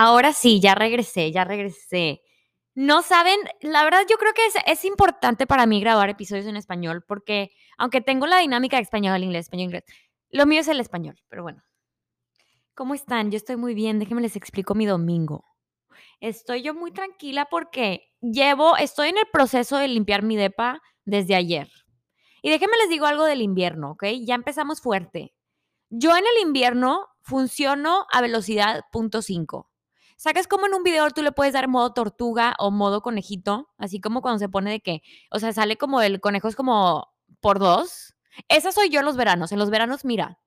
Ahora sí, ya regresé, ya regresé. No saben, la verdad yo creo que es, importante para mí grabar episodios en español porque aunque tengo la dinámica de español, inglés, español, inglés, lo mío es el español, pero bueno. ¿Cómo están? Yo estoy muy bien, déjenme les explico mi domingo. Estoy yo muy tranquila porque llevo, estoy en el proceso de limpiar mi depa desde ayer. Y déjenme les digo algo del invierno, ¿ok? Ya empezamos fuerte. Yo en el invierno funciono a velocidad .5. ¿Sabes cómo en un video tú le puedes dar modo tortuga o modo conejito? Así como cuando se pone de que, o sea, sale como el conejo es como por dos. Esa soy yo en los veranos. En los veranos, mira,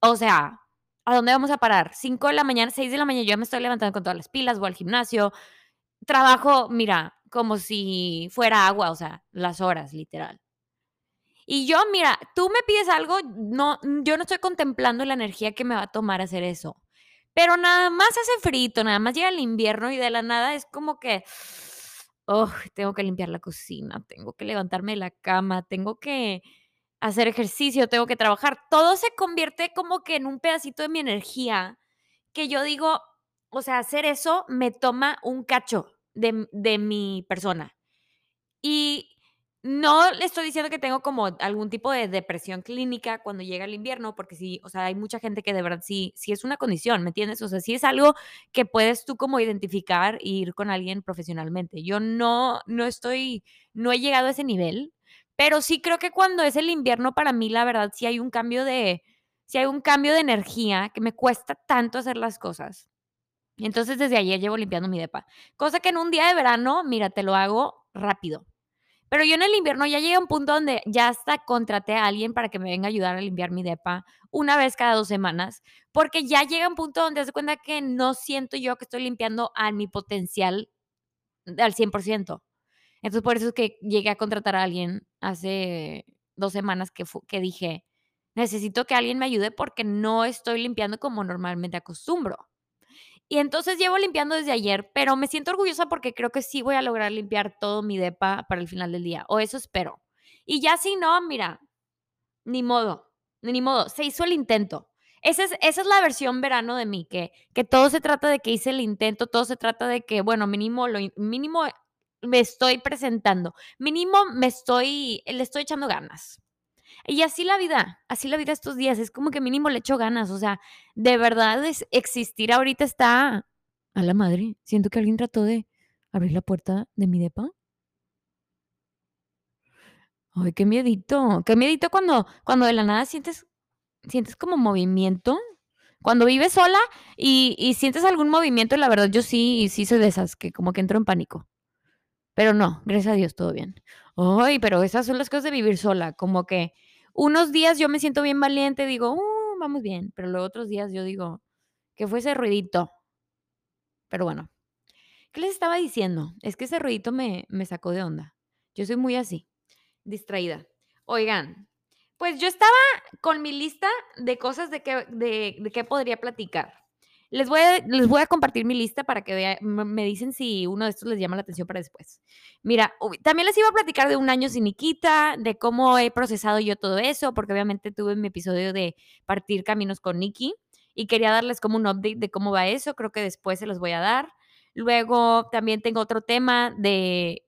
o sea, ¿a dónde vamos a parar? 5 de la mañana, 6 de la mañana, yo me estoy levantando con todas las pilas, voy al gimnasio, trabajo, mira, como si fuera agua, o sea, las horas, literal. Y yo, mira, tú me pides algo, no, yo no estoy contemplando la energía que me va a tomar hacer eso. Pero nada más hace frito, nada más llega el invierno y de la nada es como que, oh, tengo que limpiar la cocina, tengo que levantarme de la cama, tengo que hacer ejercicio, tengo que trabajar. Todo se convierte como que en un pedacito de mi energía que yo digo, o sea, hacer eso me toma un cacho de, de mi persona. Y no le estoy diciendo que tengo como algún tipo de depresión clínica cuando llega el invierno, porque sí, o sea, hay mucha gente que de verdad sí, sí es una condición, ¿me entiendes? O sea, sí es algo que puedes tú como identificar e ir con alguien profesionalmente. Yo no, no estoy, no he llegado a ese nivel, pero sí creo que cuando es el invierno, para mí, la verdad, sí hay un cambio de, sí hay un cambio de energía que me cuesta tanto hacer las cosas. Entonces, desde ayer llevo limpiando mi depa. Cosa que en un día de verano, mira, te lo hago rápido. Pero yo en el invierno ya llegué a un punto donde ya hasta contraté a alguien para que me venga a ayudar a limpiar mi depa una vez cada dos semanas, porque ya llega un punto donde se cuenta que no siento yo que estoy limpiando a mi potencial al 100%. Entonces, por eso es que llegué a contratar a alguien hace dos semanas que, que dije, necesito que alguien me ayude porque no estoy limpiando como normalmente acostumbro. Y entonces llevo limpiando desde ayer, pero me siento orgullosa porque creo que sí voy a lograr limpiar todo mi depa para el final del día, o eso espero. Y ya si no, mira, ni modo, ni modo, se hizo el intento. Esa es, esa es la versión verano de mí, que, que todo se trata de que hice el intento, todo se trata de que, bueno, mínimo, lo mínimo me estoy presentando, mínimo me estoy, le estoy echando ganas. Y así la vida, así la vida estos días, es como que mínimo le echo ganas, o sea, de verdad es, existir ahorita está a la madre. Siento que alguien trató de abrir la puerta de mi depa. Ay, qué miedito, qué miedito cuando, cuando de la nada sientes, sientes como movimiento. Cuando vives sola y, y sientes algún movimiento, la verdad yo sí, sí soy de esas, que como que entro en pánico. Pero no, gracias a Dios, todo bien. Ay, pero esas son las cosas de vivir sola, como que unos días yo me siento bien valiente, digo, uh, vamos bien, pero luego otros días yo digo, que fue ese ruidito. Pero bueno, ¿qué les estaba diciendo? Es que ese ruidito me, me sacó de onda. Yo soy muy así, distraída. Oigan, pues yo estaba con mi lista de cosas de qué de, de qué podría platicar. Les voy, a, les voy a compartir mi lista para que me dicen si uno de estos les llama la atención para después. Mira, también les iba a platicar de un año sin Nikita, de cómo he procesado yo todo eso, porque obviamente tuve mi episodio de partir caminos con Nikki y quería darles como un update de cómo va eso, creo que después se los voy a dar. Luego también tengo otro tema de,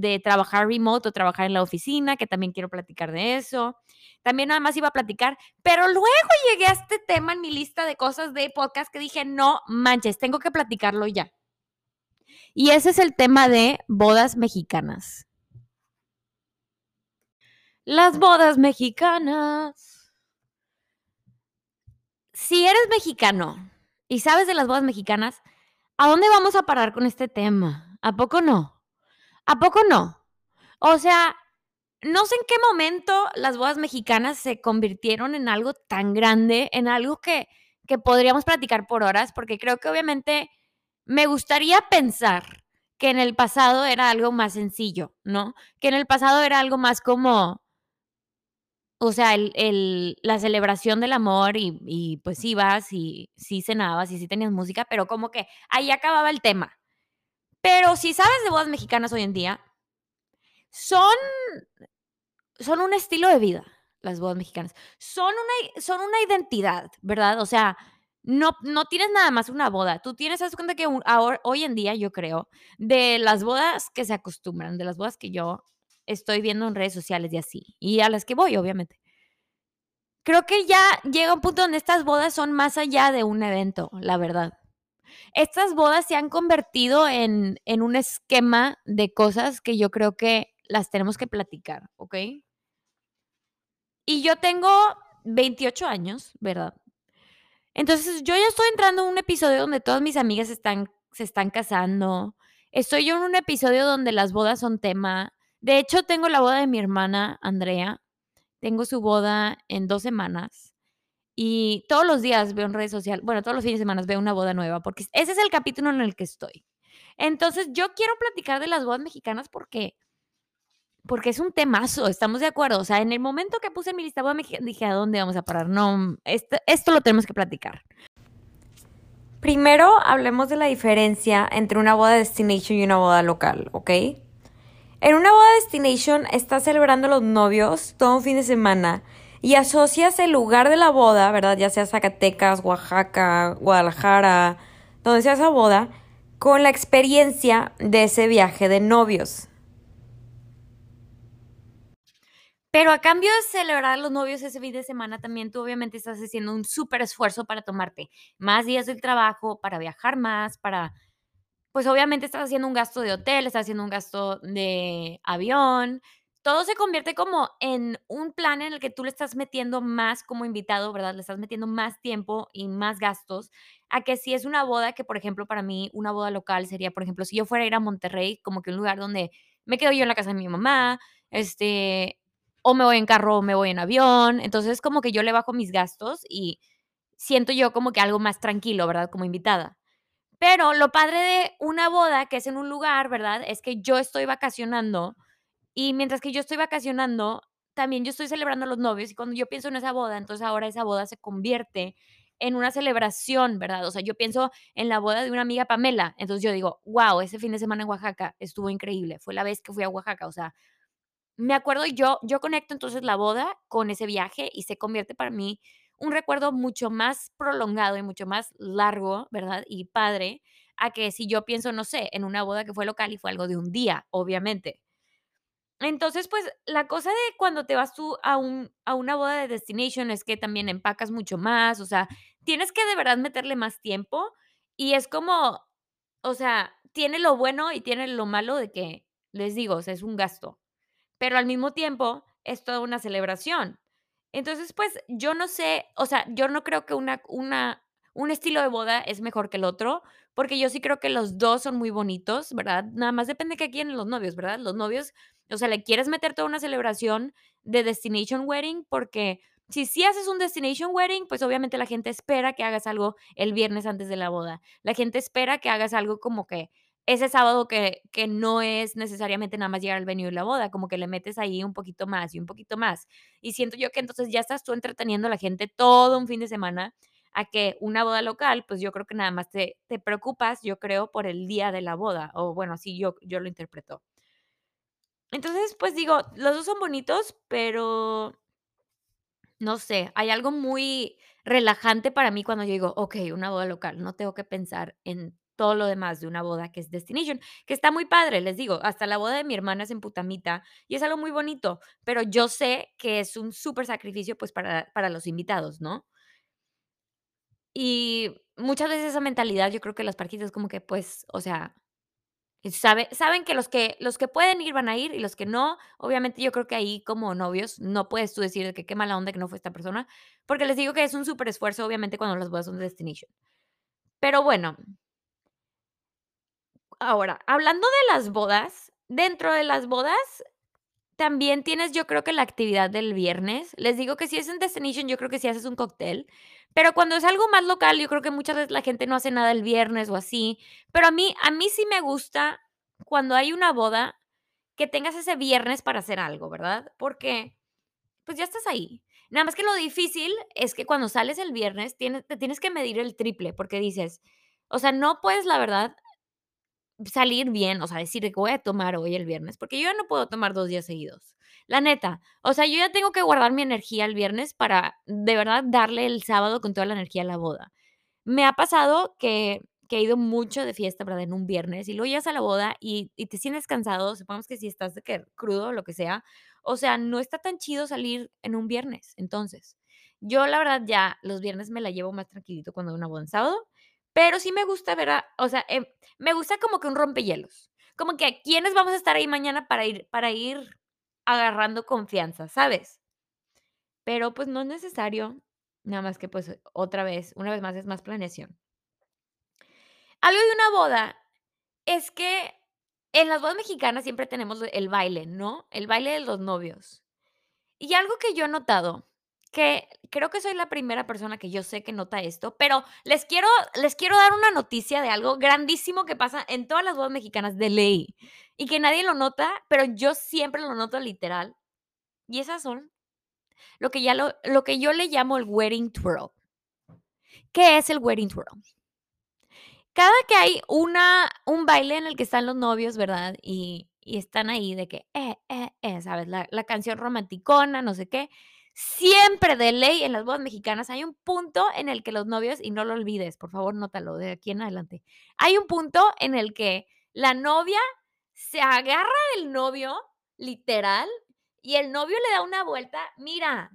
de trabajar remote o trabajar en la oficina, que también quiero platicar de eso también nada más iba a platicar, pero luego llegué a este tema en mi lista de cosas de podcast que dije, no manches, tengo que platicarlo ya. Y ese es el tema de bodas mexicanas. Las bodas mexicanas. Si eres mexicano y sabes de las bodas mexicanas, ¿a dónde vamos a parar con este tema? ¿A poco no? ¿A poco no? O sea, no sé en qué momento las bodas mexicanas se convirtieron en algo tan grande, en algo que, que podríamos platicar por horas, porque creo que obviamente me gustaría pensar que en el pasado era algo más sencillo, ¿no? Que en el pasado era algo más como, o sea, el, la celebración del amor y, y pues ibas y sí cenabas y sí tenías música, pero como que ahí acababa el tema. Pero si sabes de bodas mexicanas hoy en día, son son un estilo de vida, las bodas mexicanas. Son una, son una identidad, ¿verdad? O sea, no, no tienes nada más una boda. Tú tienes, haz cuenta que ahora, hoy en día, yo creo, de las bodas que se acostumbran, de las bodas que yo estoy viendo en redes sociales y así, y a las que voy, obviamente. Creo que ya llega un punto donde estas bodas son más allá de un evento, la verdad. Estas bodas se han convertido en, en un esquema de cosas que yo creo que las tenemos que platicar, ¿ok? Y yo tengo 28 años, ¿verdad? Entonces, yo ya estoy entrando en un episodio donde todas mis amigas están, se están casando. Estoy yo en un episodio donde las bodas son tema. De hecho, tengo la boda de mi hermana, Andrea. Tengo su boda en dos semanas. Y todos los días veo en redes sociales, bueno, todos los fines de semana veo una boda nueva, porque ese es el capítulo en el que estoy. Entonces, yo quiero platicar de las bodas mexicanas porque porque es un temazo, estamos de acuerdo. O sea, en el momento que puse mi lista, me dije, ¿a dónde vamos a parar? No, esto, esto lo tenemos que platicar. Primero, hablemos de la diferencia entre una boda destination y una boda local, ¿ok? En una boda destination estás celebrando los novios todo un fin de semana y asocias el lugar de la boda, ¿verdad? Ya sea Zacatecas, Oaxaca, Guadalajara, donde sea esa boda, con la experiencia de ese viaje de novios. Pero a cambio de celebrar a los novios ese fin de semana, también tú obviamente estás haciendo un súper esfuerzo para tomarte más días del trabajo, para viajar más, para, pues obviamente estás haciendo un gasto de hotel, estás haciendo un gasto de avión. Todo se convierte como en un plan en el que tú le estás metiendo más como invitado, ¿verdad? Le estás metiendo más tiempo y más gastos a que si es una boda, que por ejemplo para mí una boda local sería, por ejemplo, si yo fuera a ir a Monterrey, como que un lugar donde me quedo yo en la casa de mi mamá, este, o me voy en carro o me voy en avión. Entonces, como que yo le bajo mis gastos y siento yo como que algo más tranquilo, ¿verdad? Como invitada. Pero lo padre de una boda, que es en un lugar, ¿verdad? Es que yo estoy vacacionando y mientras que yo estoy vacacionando, también yo estoy celebrando a los novios y cuando yo pienso en esa boda, entonces ahora esa boda se convierte en una celebración, ¿verdad? O sea, yo pienso en la boda de una amiga Pamela, entonces yo digo, wow, ese fin de semana en Oaxaca estuvo increíble, fue la vez que fui a Oaxaca, o sea, me acuerdo yo, yo conecto entonces la boda con ese viaje y se convierte para mí un recuerdo mucho más prolongado y mucho más largo, ¿verdad? Y padre, a que si yo pienso, no sé, en una boda que fue local y fue algo de un día, obviamente. Entonces, pues la cosa de cuando te vas tú a, un, a una boda de destination es que también empacas mucho más, o sea, tienes que de verdad meterle más tiempo y es como, o sea, tiene lo bueno y tiene lo malo de que, les digo, o sea, es un gasto pero al mismo tiempo es toda una celebración. Entonces, pues yo no sé, o sea, yo no creo que una, una, un estilo de boda es mejor que el otro, porque yo sí creo que los dos son muy bonitos, ¿verdad? Nada más depende de qué quieren los novios, ¿verdad? Los novios, o sea, le quieres meter toda una celebración de destination wedding, porque si sí haces un destination wedding, pues obviamente la gente espera que hagas algo el viernes antes de la boda. La gente espera que hagas algo como que ese sábado que, que no es necesariamente nada más llegar al venue de la boda, como que le metes ahí un poquito más y un poquito más. Y siento yo que entonces ya estás tú entreteniendo a la gente todo un fin de semana a que una boda local, pues yo creo que nada más te, te preocupas, yo creo, por el día de la boda, o bueno, así yo, yo lo interpreto. Entonces, pues digo, los dos son bonitos, pero no sé, hay algo muy relajante para mí cuando yo digo, ok, una boda local, no tengo que pensar en todo lo demás de una boda que es Destination, que está muy padre, les digo, hasta la boda de mi hermana es en Putamita y es algo muy bonito, pero yo sé que es un súper sacrificio pues para, para los invitados, ¿no? Y muchas veces esa mentalidad, yo creo que las parquitas como que pues, o sea, sabe, saben que los, que los que pueden ir van a ir y los que no, obviamente yo creo que ahí como novios no puedes tú decir que qué mala onda que no fue esta persona, porque les digo que es un súper esfuerzo obviamente cuando las bodas son de Destination. Pero bueno, Ahora, hablando de las bodas, dentro de las bodas también tienes, yo creo que la actividad del viernes. Les digo que si es en Destination, yo creo que si haces un cóctel. Pero cuando es algo más local, yo creo que muchas veces la gente no hace nada el viernes o así. Pero a mí, a mí sí me gusta cuando hay una boda que tengas ese viernes para hacer algo, ¿verdad? Porque pues ya estás ahí. Nada más que lo difícil es que cuando sales el viernes tienes, te tienes que medir el triple porque dices, o sea, no puedes, la verdad, salir bien, o sea, decir que voy a tomar hoy el viernes, porque yo ya no puedo tomar dos días seguidos. La neta, o sea, yo ya tengo que guardar mi energía el viernes para de verdad darle el sábado con toda la energía a la boda. Me ha pasado que que he ido mucho de fiesta, ¿verdad? En un viernes, y luego llegas a la boda y te sientes cansado, supongamos que si estás de que crudo o lo que sea, o sea, no está tan chido salir en un viernes. Entonces, yo la verdad ya los viernes me la llevo más tranquilito cuando hay una boda en sábado, pero sí me gusta ver a o sea, em, me gusta como que un rompehielos, como que quiénes vamos a estar ahí mañana para ir para ir agarrando confianza, ¿sabes? Pero, pues, no es necesario, nada más que, pues, otra vez, una vez más es más planeación. Algo de una boda es que en las bodas mexicanas siempre tenemos el baile, ¿no? El baile de los novios. Y algo que yo he notado, que creo que soy la primera persona que yo sé que nota esto, pero les quiero les quiero dar una noticia de algo grandísimo que pasa en todas las bodas mexicanas de ley, y que nadie lo nota, pero yo siempre lo noto literal, y esas son lo que ya lo lo que yo le llamo el wedding twirl. ¿Qué es el wedding twirl? Cada que hay una un baile en el que están los novios, ¿verdad? Y y están ahí de que, eh, eh, eh, ¿sabes? La la canción romanticona, no sé qué. Siempre de ley en las bodas mexicanas hay un punto en el que los novios, y no lo olvides, por favor, nótalo de aquí en adelante. Hay un punto en el que la novia se agarra del novio, literal, y el novio le da una vuelta, mira,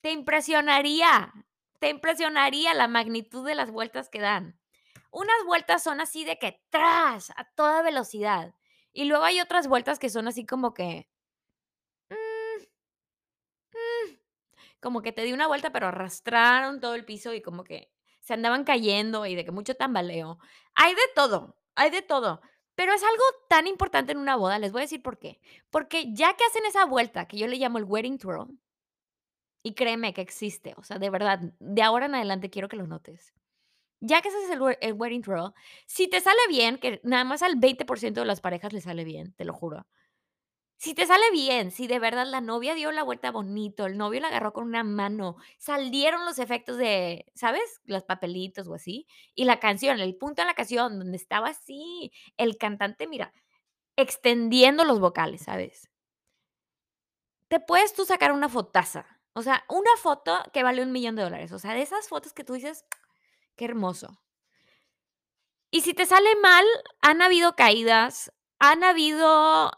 te impresionaría, te impresionaría la magnitud de las vueltas que dan. Unas vueltas son así de que tras, a toda velocidad. Y luego hay otras vueltas que son así como que como que te di una vuelta, pero arrastraron todo el piso y como que se andaban cayendo y de que mucho tambaleo. Hay de todo, hay de todo. Pero es algo tan importante en una boda, les voy a decir por qué. Porque ya que hacen esa vuelta, que yo le llamo el wedding twirl, y créeme que existe, o sea, de verdad, de ahora en adelante quiero que lo notes. Ya que haces el el wedding twirl, si te sale bien, que nada más al 20% de las parejas le sale bien, te lo juro. Si te sale bien, si de verdad la novia dio la vuelta bonito, el novio la agarró con una mano, salieron los efectos de, ¿sabes? Los papelitos o así, y la canción, el punto en la canción donde estaba así, el cantante, mira, extendiendo los vocales, ¿sabes? Te puedes tú sacar una fotaza, o sea, una foto que vale $1,000,000 o sea, de esas fotos que tú dices: "Qué hermoso". Y si te sale mal, han habido caídas, han habido,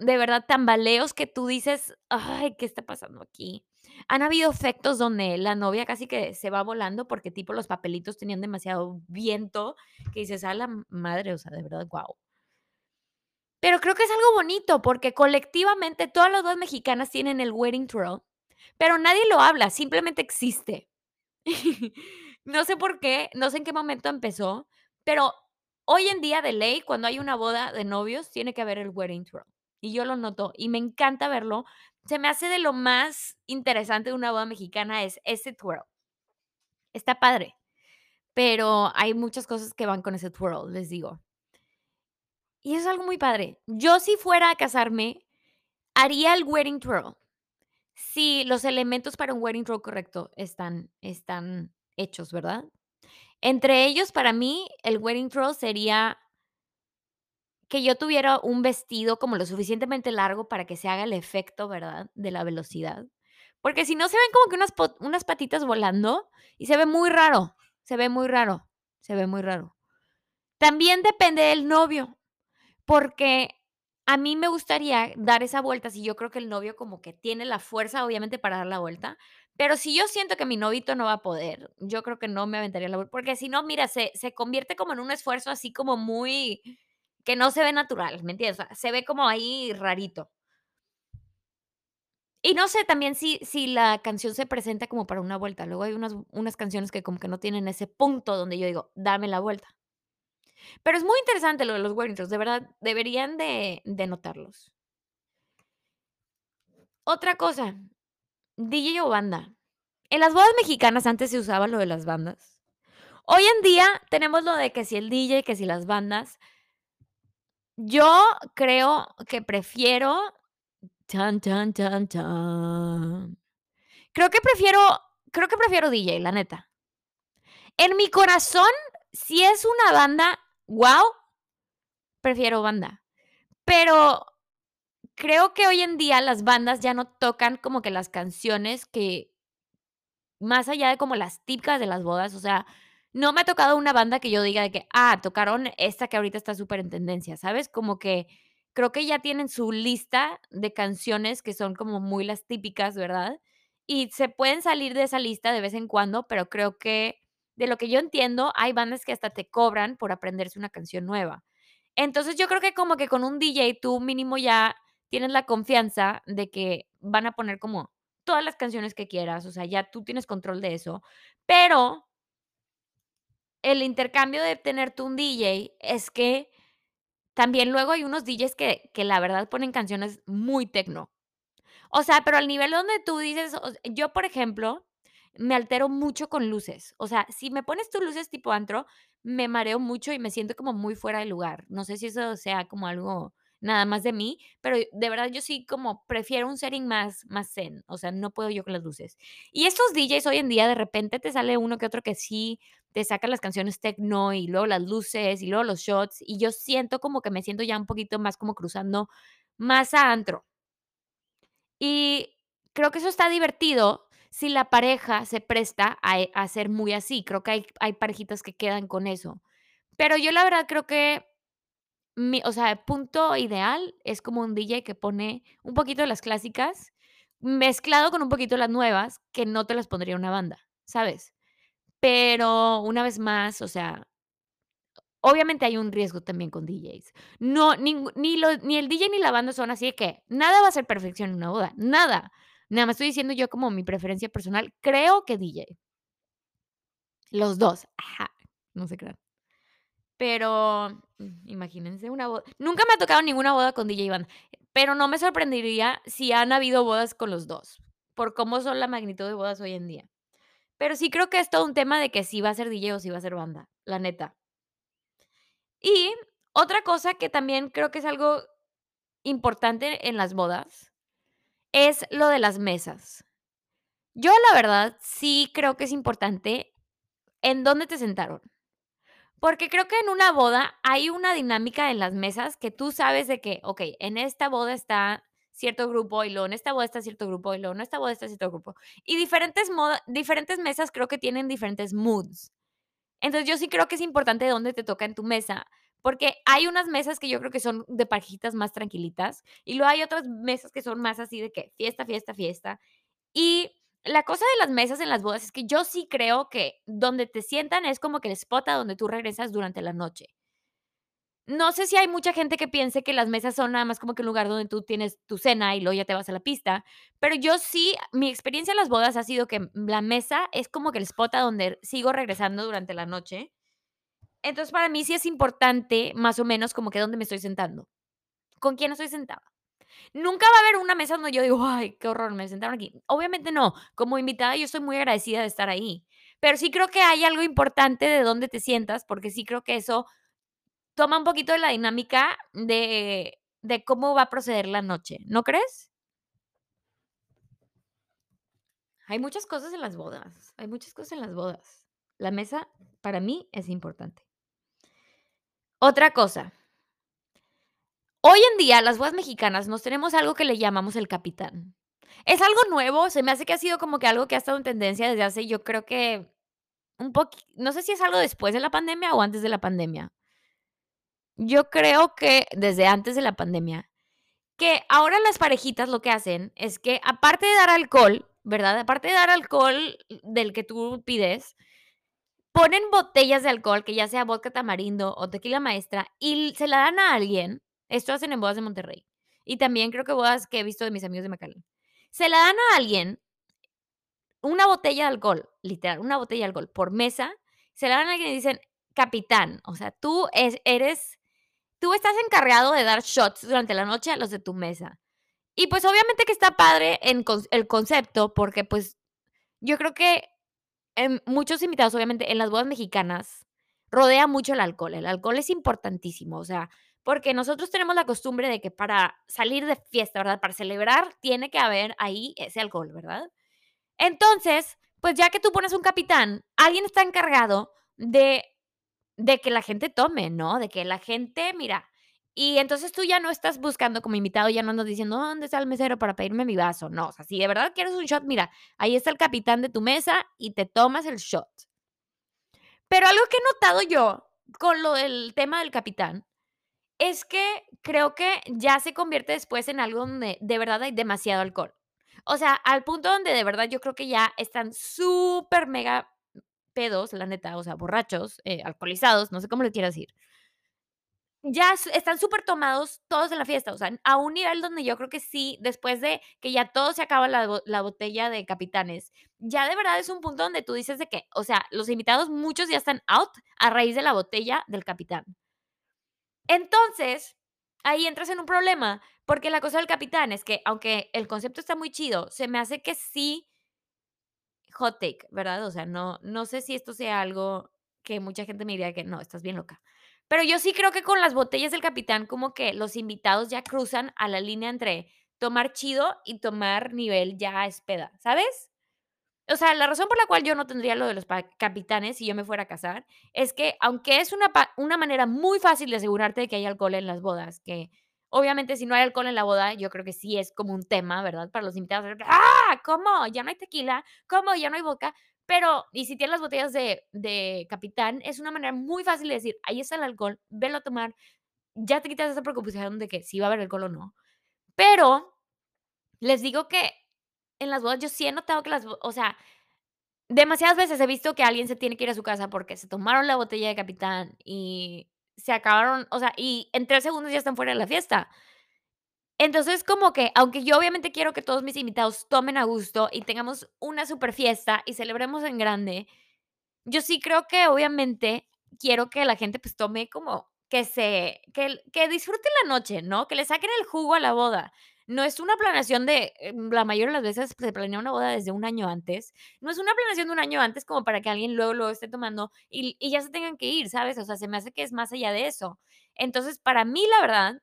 de verdad, tambaleos que tú dices: "Ay, ¿qué está pasando aquí?". Han habido efectos donde la novia casi que se va volando porque, tipo, los papelitos tenían demasiado viento, que dices: "A la madre", o sea, de verdad, guau. Pero creo que es algo bonito, porque colectivamente todas las bodas mexicanas tienen el wedding twirl, pero nadie lo habla, simplemente existe. No sé por qué, no sé en qué momento empezó, pero hoy en día, de ley, cuando hay una boda de novios, tiene que haber el wedding twirl, y yo lo noto, y me encanta verlo. Se me hace de lo más interesante de una boda mexicana es ese twirl. Está padre, pero hay muchas cosas que van con ese twirl, les digo. Y es algo muy padre. Yo, si fuera a casarme, haría el wedding twirl. Si los elementos para un wedding twirl correcto están están hechos, ¿verdad? Entre ellos, para mí, el wedding twirl sería que yo tuviera un vestido como lo suficientemente largo para que se haga el efecto, ¿verdad?, de la velocidad. Porque si no, se ven como que unas unas patitas volando y se ve muy raro, se ve muy raro, se ve muy raro. También depende del novio, porque a mí me gustaría dar esa vuelta, si yo creo que el novio como que tiene la fuerza, obviamente, para dar la vuelta, pero si yo siento que mi novito no va a poder, yo creo que no me aventaría la vuelta, porque si no, mira, se se convierte como en un esfuerzo así como muy que no se ve natural, ¿me entiendes? Se ve como ahí rarito. Y no sé también si si la canción se presenta como para una vuelta. Luego hay unas unas canciones que como que no tienen ese punto donde yo digo: "Dame la vuelta". Pero es muy interesante lo de los twirls, de verdad, deberían de de notarlos. Otra cosa, DJ o banda. En las bodas mexicanas antes se usaba lo de las bandas. Hoy en día tenemos lo de que si el DJ, que si las bandas. Yo creo que prefiero chan, chan, chan, chan. Creo que prefiero creo que prefiero DJ, la neta. En mi corazón, si es una banda, guau, prefiero banda. Pero creo que hoy en día las bandas ya no tocan como que las canciones que más allá de como las típicas de las bodas, o sea, no me ha tocado una banda que yo diga de que, ah, tocaron esta que ahorita está súper en tendencia, ¿sabes? Como que creo que ya tienen su lista de canciones que son como muy las típicas, ¿verdad? Y se pueden salir de esa lista de vez en cuando, pero creo que de lo que yo entiendo, hay bandas que hasta te cobran por aprenderse una canción nueva. Entonces, yo creo que como que con un DJ tú mínimo ya tienes la confianza de que van a poner como todas las canciones que quieras, o sea, ya tú tienes control de eso, pero el intercambio de tener tú un DJ es que también luego hay unos DJs que que la verdad ponen canciones muy tecno. O sea, pero al nivel donde tú dices, yo, por ejemplo, me altero mucho con luces. O sea, si me pones tus luces tipo antro, me mareo mucho y me siento como muy fuera de lugar. No sé si eso sea como algo nada más de mí, pero de verdad yo sí como prefiero un setting más más zen, o sea, no puedo yo con las luces. Y estos DJs hoy en día de repente te sale uno que otro que sí te saca las canciones tecno y luego las luces y luego los shots, y yo siento como que me siento ya un poquito más como cruzando más a antro. Y creo que eso está divertido si la pareja se presta a, eh, a ser muy así. Creo que hay hay parejitas que quedan con eso. Pero yo la verdad creo que mi o sea, punto ideal es como un DJ que pone un poquito de las clásicas, mezclado con un poquito de las nuevas, que no te las pondría una banda, ¿sabes? Pero una vez más, o sea, obviamente hay un riesgo también con DJs. No, ningu ni lo ni el DJ ni la banda son así de que nada va a ser perfección en una boda, nada. Nada más estoy diciendo yo como mi preferencia personal, creo que DJ. Los 2, ajá, no se crean. Pero, mm, imagínense una boda nunca me ha tocado ninguna boda con DJ banda, pero no me sorprendería si han habido bodas con los 2, por cómo son la magnitud de bodas hoy en día. Pero sí creo que es todo un tema de que si va a ser DJ o si va a ser banda, la neta. Y otra cosa que también creo que es algo importante en las bodas, es lo de las mesas. Yo, la verdad, sí creo que es importante en dónde te sentaron. Porque creo que en una boda hay una dinámica en las mesas que tú sabes de que, okey, en esta boda está cierto grupo, y luego en esta boda está cierto grupo, y luego en esta boda está cierto grupo. Y diferentes mesas creo que tienen diferentes moods. Entonces, yo sí creo que es importante dónde te toca en tu mesa, porque hay unas mesas que yo creo que son de parejitas más tranquilitas, y luego hay otras mesas que son más así de que fiesta, fiesta, fiesta. Y la cosa de las mesas en las bodas es que yo sí creo que donde te sientan es como que el spot a donde tú regresas durante la noche. No sé si hay mucha gente que piense que las mesas son nada más como que un lugar donde tú tienes tu cena y luego ya te vas a la pista, pero yo sí, mi experiencia en las bodas ha sido que la mesa es como que el spot a donde sigo regresando durante la noche. Entonces, para mí sí es importante, más o menos, como que dónde me estoy sentando, con quién estoy sentada. Nunca va a haber una mesa donde yo digo: "Ay, qué horror, me sentaron aquí". Obviamente no, como invitada yo estoy muy agradecida de estar ahí, pero sí creo que hay algo importante de dónde te sientas, porque sí creo que eso toma un poquito de la dinámica de de cómo va a proceder la noche, ¿no crees? Hay muchas cosas en las bodas, hay muchas cosas en las bodas. La mesa, para mí, es importante. Otra cosa hoy en día, las bodas mexicanas nos tenemos algo que le llamamos el capitán. Es algo nuevo, se me hace que ha sido como que algo que ha estado en tendencia desde hace, yo creo que un poqui no sé si es algo después de la pandemia o antes de la pandemia. Yo creo que desde antes de la pandemia, que ahora las parejitas lo que hacen es que, aparte de dar alcohol, ¿verdad? Aparte de dar alcohol del que tú pides, ponen botellas de alcohol, que ya sea vodka tamarindo o tequila maestra, y se la dan a alguien. Esto hacen en bodas de Monterrey, y también creo que bodas que he visto de mis amigos de McAllen. Se la dan a alguien una botella de alcohol, literal, una botella de alcohol por mesa, se la dan a alguien y dicen: "Capitán", o sea, tú es eres tú estás encargado de dar shots durante la noche a los de tu mesa. Y, pues, obviamente que está padre en el concepto, porque, pues, yo creo que, em, muchos invitados, obviamente, en las bodas mexicanas rodea mucho el alcohol. El alcohol es importantísimo, o sea, porque nosotros tenemos la costumbre de que para salir de fiesta, ¿verdad? Para celebrar, tiene que haber ahí ese alcohol, ¿verdad? Entonces, pues, ya que tú pones un capitán, alguien está encargado de de que la gente tome, ¿no? De que la gente mira, y entonces tú ya no estás buscando como invitado, ya no andas diciendo: "¿Dónde está el mesero para pedirme mi vaso?". No, o sea, si de verdad quieres un shot, mira, ahí está el capitán de tu mesa y te tomas el shot. Pero algo que he notado yo con lo del tema del Capitán, es que creo que ya se convierte después en algo donde de verdad hay demasiado alcohol. O sea, al punto donde de verdad yo creo que ya están súper mega pedos, la neta, o sea, borrachos, eh, alcoholizados, no sé cómo le quieras decir. Ya están súper tomados todos en la fiesta, o sea, a un nivel donde yo creo que sí, después de que ya todo se acaba la la botella de Capitanes, ya de verdad es un punto donde tú dices de que, o sea, los invitados, muchos ya están out a raíz de la botella del Capitán. Entonces, ahí entras en un problema, porque la cosa del Capitán es que, aunque el concepto está muy chido, se me hace que sí hot take, ¿verdad? O sea, no no sé si esto sea algo que mucha gente me diría que: "No, estás bien loca". Pero yo sí creo que con las botellas del Capitán, como que los invitados ya cruzan a la línea entre tomar chido y tomar nivel ya es peda, ¿sabes? O sea, la razón por la cual yo no tendría lo de los capitanes si yo me fuera a casar, es que, aunque es una una manera muy fácil de asegurarte de que hay alcohol en las bodas, que obviamente si no hay alcohol en la boda, yo creo que sí es como un tema, ¿verdad? Para los invitados, "¡Ah! ¿Cómo? ¿Ya no hay tequila? ¿Cómo? ¿Ya no hay vodka?". Pero, y si tienes las botellas de de Capitán, es una manera muy fácil de decir: "Ahí está el alcohol, velo a tomar". Ya te quitas esa preocupación de que si va a haber alcohol o no. Pero, les digo que en las bodas yo sí he notado que las o sea, demasiadas veces he visto que alguien se tiene que ir a su casa porque se tomaron la botella de Capitán y se acabaron, o sea, y en 3 segundos ya están fuera de la fiesta. Entonces, como que, aunque yo obviamente quiero que todos mis invitados tomen a gusto y tengamos una superfiesta y celebremos en grande, yo sí creo que, obviamente, quiero que la gente, pues, tome como que se que que disfruten la noche, ¿no? Que le saquen el jugo a la boda. No es una planeación de, eh, la mayoría de las veces se planea una boda desde un año antes. No es una planeación de un año antes como para que alguien luego, luego esté tomando y y ya se tengan que ir, ¿sabes? O sea, se me hace que es más allá de eso. Entonces, para mí, la verdad,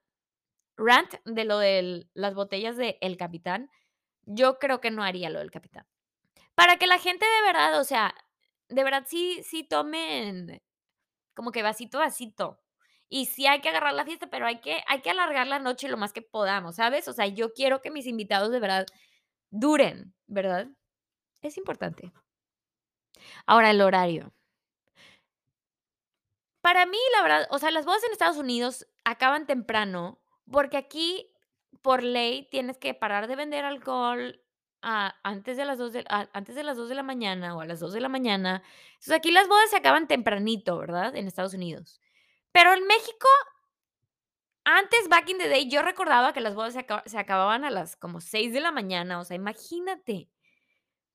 rant de lo del las botellas de El Capitán, yo creo que no haría lo del Capitán. Para que la gente de verdad, o sea, de verdad sí sí tomen como que vasito a vasito. Y sí hay que agarrar la fiesta, pero hay que hay que alargar la noche lo más que podamos, ¿sabes? O sea, yo quiero que mis invitados de verdad duren, ¿verdad? Es importante. Ahora, el horario. Para mí, la verdad, o sea, las bodas en Estados Unidos acaban temprano, porque aquí, por ley, tienes que parar de vender alcohol, ah, antes de las 2 de a antes de las 2 de la mañana o a las 2 de la mañana. Sea, aquí las bodas se acaban tempranito, ¿verdad? En Estados Unidos. Pero en México antes, back in the day, yo recordaba que las bodas se acaba se acababan a las como 6 de la mañana, o sea, imagínate.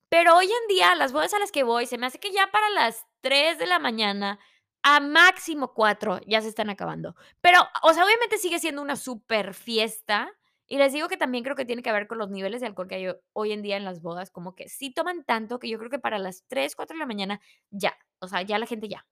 Pero hoy en día, las bodas a las que voy, se me hace que ya para las 3 de la mañana, a máximo 4, ya se están acabando. Pero, o sea, obviamente sigue siendo una superfiesta, y les digo que también creo que tiene que ver con los niveles de alcohol que hay ho hoy en día en las bodas, como que sí toman tanto que yo creo que para las 3, 4 de la mañana ya, o sea, ya la gente ya.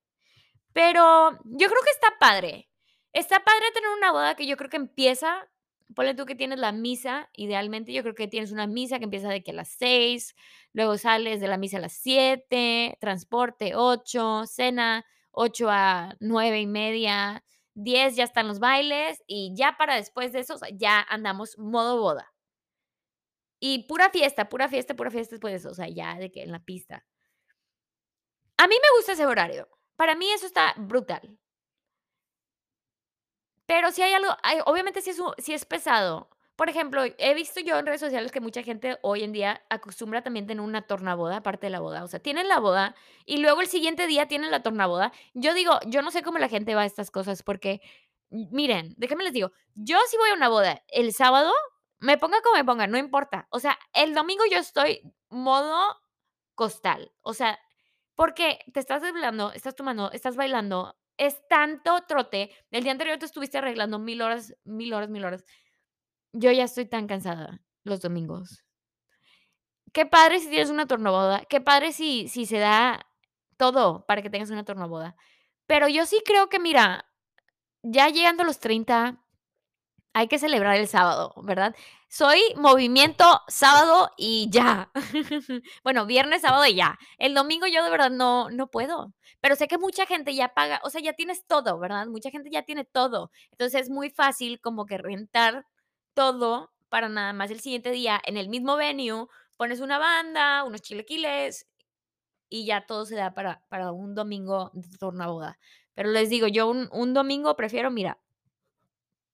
Pero yo creo que está padre. Está padre tener una boda que yo creo que empieza ponle tú que tienes la misa, idealmente, yo creo que tienes una misa que empieza de que a las 6, luego sales de la misa a las 7, transporte 8, cena 8 a 9 1/2, 10 ya están los bailes, y ya para después de eso, ya andamos modo boda. Y pura fiesta, pura fiesta, pura fiesta después de eso, o sea, ya de que en la pista. A mí me gusta ese horario. Para mí eso está brutal. Pero si hay algo hay obviamente, si es si es pesado. Por ejemplo, he visto yo en redes sociales que mucha gente hoy en día acostumbra también tener una tornaboda, aparte de la boda. O sea, tienen la boda y luego el siguiente día tienen la tornaboda. Yo digo, yo no sé cómo la gente va a estas cosas, porque, miren, déjenme les digo, yo si voy a una boda el sábado, me ponga como me ponga, no importa. O sea, el domingo yo estoy modo costal. O sea, porque te estás desvelando, estás tomando, estás bailando, es tanto trote. El día anterior te estuviste arreglando 1000 horas, 1000 horas, 1000 horas. Yo ya estoy tan cansada los domingos. Qué padre si tienes una tornaboda, qué padre si si se da todo para que tengas una tornaboda. Pero yo sí creo que, mira, ya llegando a los 30, hay que celebrar el sábado, ¿verdad? Soy movimiento sábado y ya. Bueno, viernes, sábado y ya. El domingo yo de verdad no no puedo. Pero sé que mucha gente ya paga, o sea, ya tienes todo, ¿verdad? Mucha gente ya tiene todo. Entonces, es muy fácil como que rentar todo para nada más el siguiente día en el mismo venue, pones una banda, unos chilaquiles y ya todo se da para para un domingo de tornaboda. Pero les digo, yo un un domingo prefiero, mira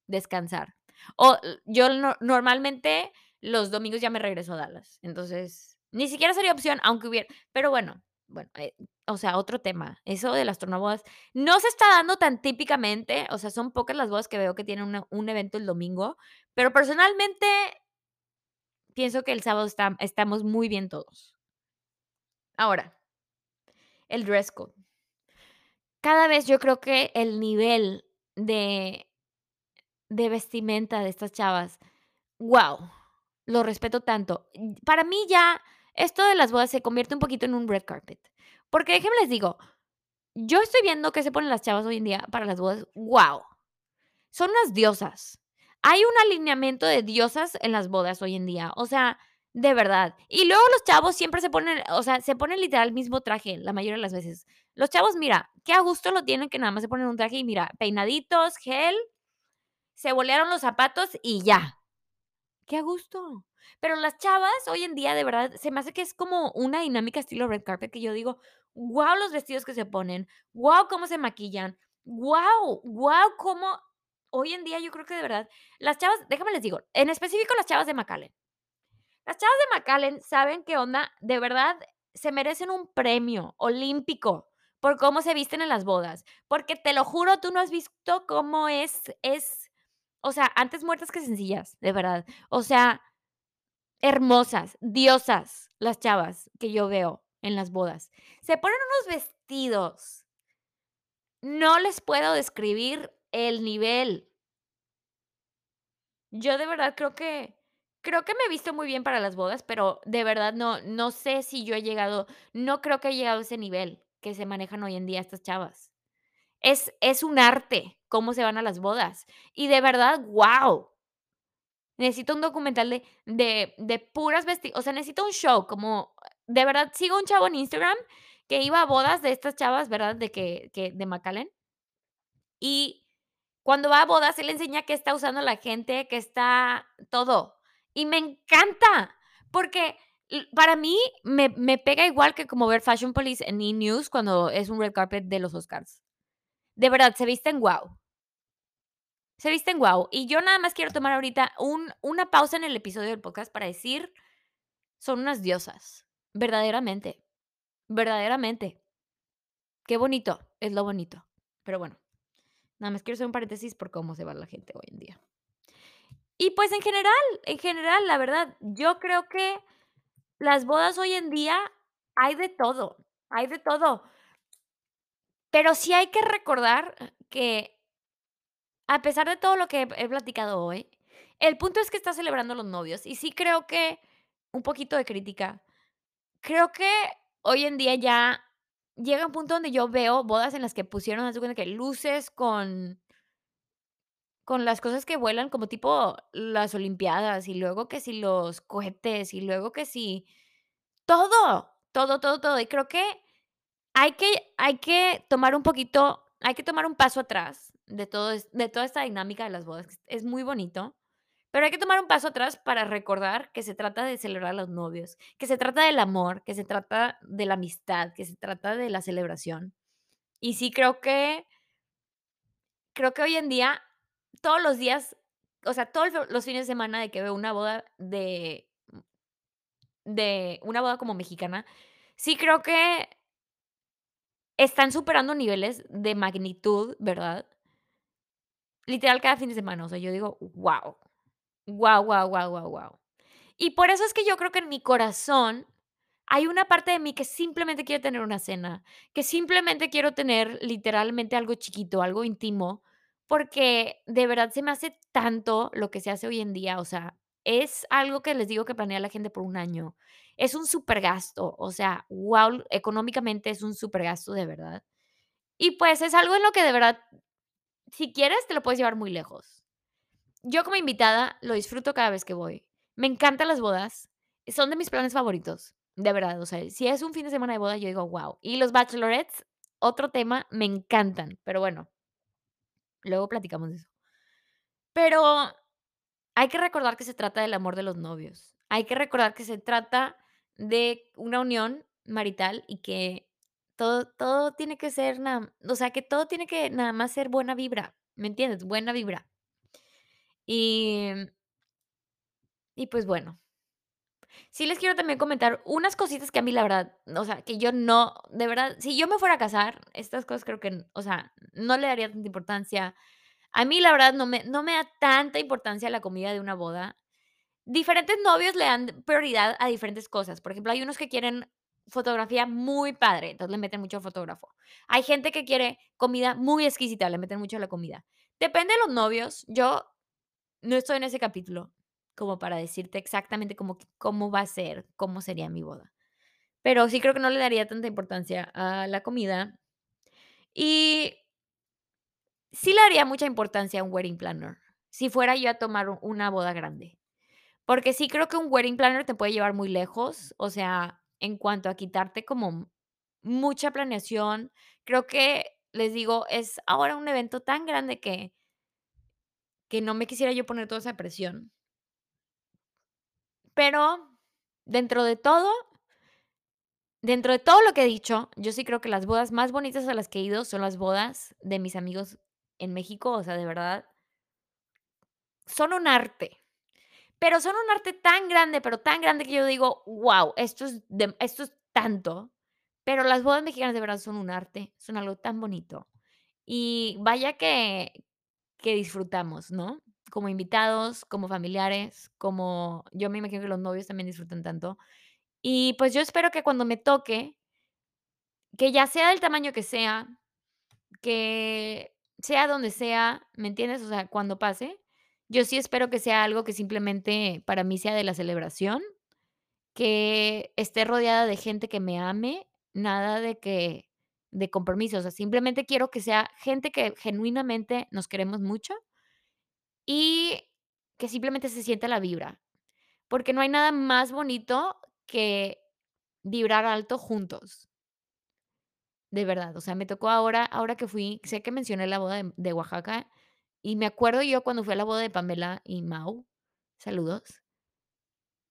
descansar. O yo no normalmente los domingos ya me regreso a Dallas. Entonces, ni siquiera sería opción, aunque hubiera pero bueno bueno, eh, o sea, otro tema. Eso de las tornabodas no se está dando tan típicamente, o sea, son pocas las bodas que veo que tienen un evento el domingo, pero personalmente pienso que el sábado estamos muy bien todos. Ahora el dress code. Cada vez yo creo que el nivel de de vestimenta de estas chavas, guau, lo respeto tanto. Para mí ya esto de las bodas se convierte un poquito en un red carpet, porque déjenme les digo, yo estoy viendo qué se ponen las chavas hoy en día para las bodas, guau, son unas diosas. Hay un alineamiento de diosas en las bodas hoy en día, o sea, de verdad. Y luego los chavos siempre se ponen, o sea, se ponen literal el mismo traje la mayoría de las veces. Los chavos, mira, qué a gusto lo tienen que nada más se ponen un traje y mira, peinaditos, gel, se bolearon los zapatos y ya. Qué a gusto. Pero las chavas hoy en día, de verdad, se me hace que es como una dinámica estilo red carpet, que yo digo: "Guau, los vestidos que se ponen, guau, cómo se maquillan, guau, guau, cómo" hoy en día yo creo que de verdad, las chavas, déjame les digo, en específico las chavas de McAllen. Las chavas de McAllen saben qué onda, de verdad se merecen un premio olímpico por cómo se visten en las bodas, porque te lo juro, tú no has visto cómo es es, o sea, antes muertas que sencillas, de verdad. O sea, hermosas, diosas, las chavas que yo veo en las bodas. Se ponen unos vestidos no les puedo describir el nivel. Yo de verdad creo que creo que me he visto muy bien para las bodas, pero de verdad no no sé si yo he llegado no creo que he llegado a ese nivel que se manejan hoy en día estas chavas. Es es un arte cómo se van a las bodas. Y de verdad, guau. Necesito un documental de de de puras vesti o sea, necesito un show como de verdad, sigo un chavo en Instagram que iba a bodas de estas chavas, ¿verdad? De que que de McAllen. Y cuando va a bodas, él enseña qué está usando la gente, qué está todo. Y me encanta, porque para mí me me pega igual que como ver Fashion Police en E! News cuando es un red carpet de los Oscars. De verdad, se visten guau. Se visten guau. Y yo nada más quiero tomar ahorita un una pausa en el episodio del podcast para decir, son unas diosas, verdaderamente, verdaderamente. Qué bonito, es lo bonito. Pero bueno, nada más quiero hacer un paréntesis por cómo se va la gente hoy en día. Y pues en general en general, la verdad, yo creo que las bodas hoy en día hay de todo, hay de todo. Pero sí hay que recordar que a pesar de todo lo que he platicado hoy, el punto es que estás celebrando los novios. Y sí creo que un poquito de crítica. Creo que hoy en día ya llega un punto donde yo veo bodas en las que pusieron, que luces con con las cosas que vuelan como tipo las olimpiadas, y luego que si los cohetes, y luego que si todo, todo, todo, todo. Y creo que hay que hay que tomar un poquito hay que tomar un paso atrás de todo de toda esta dinámica de las bodas. Es muy bonito, pero hay que tomar un paso atrás para recordar que se trata de celebrar a los novios, que se trata del amor, que se trata de la amistad, que se trata de la celebración. Y sí creo que creo que hoy en día, todos los días, o sea, todos los fines de semana de que veo una boda de de una boda como mexicana, sí creo que están superando niveles de magnitud, ¿verdad? Literal cada fin de semana, o sea, yo digo: "Guau, guau, guau, guau, guau, guau". Y por eso es que yo creo que en mi corazón hay una parte de mí que simplemente quiere tener una cena, que simplemente quiero tener literalmente algo chiquito, algo íntimo, porque de verdad se me hace tanto lo que se hace hoy en día, o sea, es algo que les digo que planea la gente por un año. Es un supergasto, o sea, guau, económicamente es un supergasto de verdad. Y pues es algo en lo que de verdad, si quieres, te lo puedes llevar muy lejos. Yo como invitada lo disfruto cada vez que voy. Me encantan las bodas, son de mis planes favoritos, de verdad, o sea, si es un fin de semana de boda, yo digo: "Guau". Y los bachelorettes, otro tema, me encantan, pero bueno. Luego platicamos de eso. Pero hay que recordar que se trata del amor de los novios. Hay que recordar que se trata de una unión marital y que todo todo tiene que ser na o sea, que todo tiene que nada más ser buena vibra, ¿me entiendes? Buena vibra. Y y pues bueno. Sí les quiero también comentar unas cositas que a mí la verdad, o sea, que yo no de verdad, si yo me fuera a casar, estas cosas creo que, o sea, no le daría tanta importancia. A mí, la verdad, no me no me da tanta importancia la comida de una boda. Diferentes novios le dan prioridad a diferentes cosas. Por ejemplo, hay unos que quieren fotografía muy padre, entonces le meten mucho fotógrafo. Hay gente que quiere comida muy exquisita, le meten mucho a la comida. Depende de los novios. Yo no estoy en ese capítulo como para decirte exactamente cómo cómo va a ser, cómo sería mi boda. Pero sí creo que no le daría tanta importancia a la comida. Y sí le daría mucha importancia a un wedding planner, si fuera yo a tomar una boda grande. Porque sí creo que un wedding planner te puede llevar muy lejos, o sea, en cuanto a quitarte como mucha planeación. Creo que, les digo, es ahora un evento tan grande que que no me quisiera yo poner toda esa presión. Pero, dentro de todo dentro de todo lo que he dicho, yo sí creo que las bodas más bonitas a las que he ido son las bodas de mis amigos en México, o sea, de verdad son un arte. Pero son un arte tan grande, pero tan grande que yo digo: "Guau, esto es dem esto es tanto". Pero las bodas mexicanas de verdad son un arte, son algo tan bonito. Y vaya que que disfrutamos, ¿no? Como invitados, como familiares, como yo me imagino que los novios también disfrutan tanto. Y, pues, yo espero que cuando me toque que ya sea del tamaño que sea, que sea donde sea, ¿me entiendes? O sea, cuando pase, yo sí espero que sea algo que simplemente para mí sea de la celebración, que esté rodeada de gente que me ame, nada de que de compromiso, o sea, simplemente quiero que sea gente que genuinamente nos queremos mucho y que simplemente se sienta la vibra, porque no hay nada más bonito que vibrar alto juntos. De verdad, o sea, me tocó ahora ahora que fui, sé que mencioné la boda de de Oaxaca, y me acuerdo yo cuando fui a la boda de Pamela y Mau, saludos.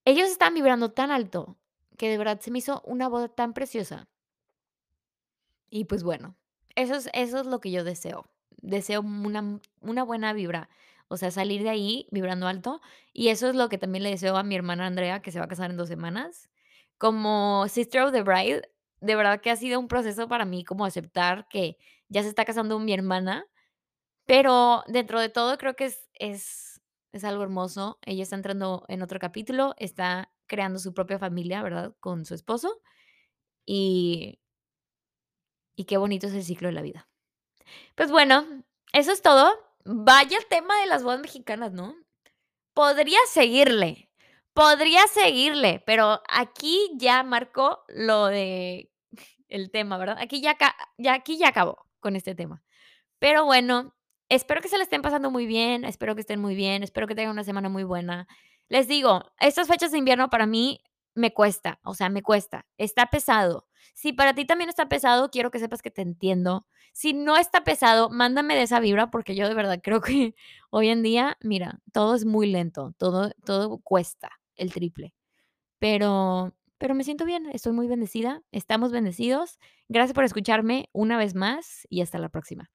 Ellos estaban vibrando tan alto, que de verdad se me hizo una boda tan preciosa. Y, pues, bueno, eso es eso es lo que yo deseo. Deseo una una buena vibra, o sea, salir de ahí vibrando alto, y eso es lo que también le deseo a mi hermana Andrea, que se va a casar en 2 semanas. Como sister of the bride, de verdad que ha sido un proceso para mí como aceptar que ya se está casando mi hermana, pero dentro de todo creo que es es es algo hermoso. Ella está entrando en otro capítulo, está creando su propia familia, ¿verdad?, con su esposo, y y qué bonito es el ciclo de la vida. Pues bueno, eso es todo. Vaya tema de las bodas mexicanas, ¿no? Podría seguirle, podría seguirle, pero aquí ya marco lo de el tema, ¿verdad? Aquí ya ya aquí ya acabó con este tema. Pero bueno, espero que se la estén pasando muy bien, espero que estén muy bien, espero que tengan una semana muy buena. Les digo, estas fechas de invierno para mí me cuesta, o sea, me cuesta, está pesado. Si para ti también está pesado, quiero que sepas que te entiendo. Si no está pesado, mándame de esa vibra, porque yo de verdad creo que hoy en día, mira, todo es muy lento, todo todo cuesta el triple. Pero pero me siento bien, estoy muy bendecida, estamos bendecidos. Gracias por escucharme una vez más y hasta la próxima.